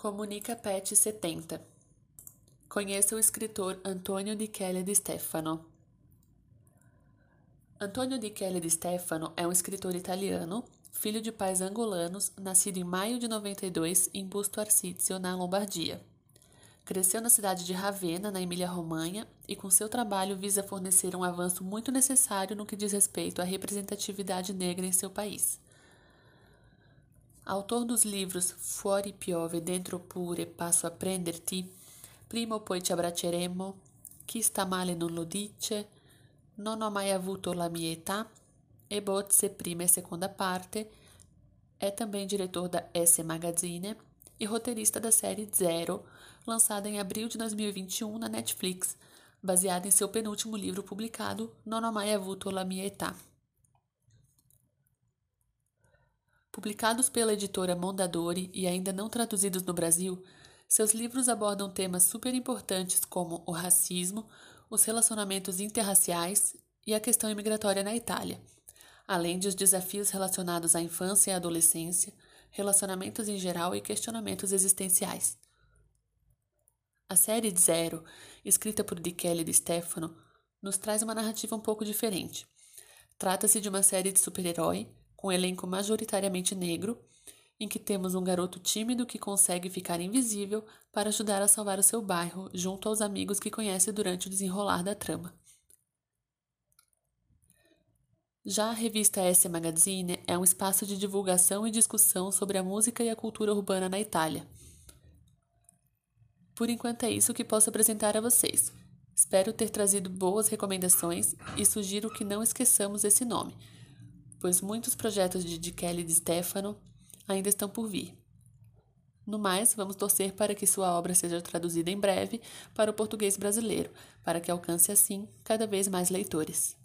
Comunica Pet 70. Conheça o escritor Antonio di Chele di Stefano. Antonio di Chele di Stefano é um escritor italiano, filho de pais angolanos, nascido em maio de 92 em Busto Arsizio, na Lombardia. Cresceu na cidade de Ravenna, na Emília-Romanha, e com seu trabalho visa fornecer um avanço muito necessário no que diz respeito à representatividade negra em seu país. Autor dos livros Fuori piove, dentro pure, passo a prenderti, Prima o poi ci abbracceremo, Chi sta male non lo dice, Non ho mai avuto la mia età e Bozze prima e segunda parte, é também diretor da S Magazine e roteirista da série Zero, lançada em abril de 2021 na Netflix, baseada em seu penúltimo livro publicado, Non ho mai avuto la mia età. Publicados pela editora Mondadori e ainda não traduzidos no Brasil, seus livros abordam temas super importantes como o racismo, os relacionamentos interraciais e a questão imigratória na Itália, além de os desafios relacionados à infância e adolescência, relacionamentos em geral e questionamentos existenciais. A série Zero, escrita por Di Kelly de Stefano, nos traz uma narrativa um pouco diferente. Trata-se de uma série de super-herói com um elenco majoritariamente negro, em que temos um garoto tímido que consegue ficar invisível para ajudar a salvar o seu bairro junto aos amigos que conhece durante o desenrolar da trama. Já a revista S Magazine é um espaço de divulgação e discussão sobre a música e a cultura urbana na Itália. Por enquanto é isso que posso apresentar a vocês. Espero ter trazido boas recomendações e sugiro que não esqueçamos esse nome pois muitos projetos de D. Kelly de Stefano ainda estão por vir. No mais, vamos torcer para que sua obra seja traduzida em breve para o português brasileiro, para que alcance assim cada vez mais leitores.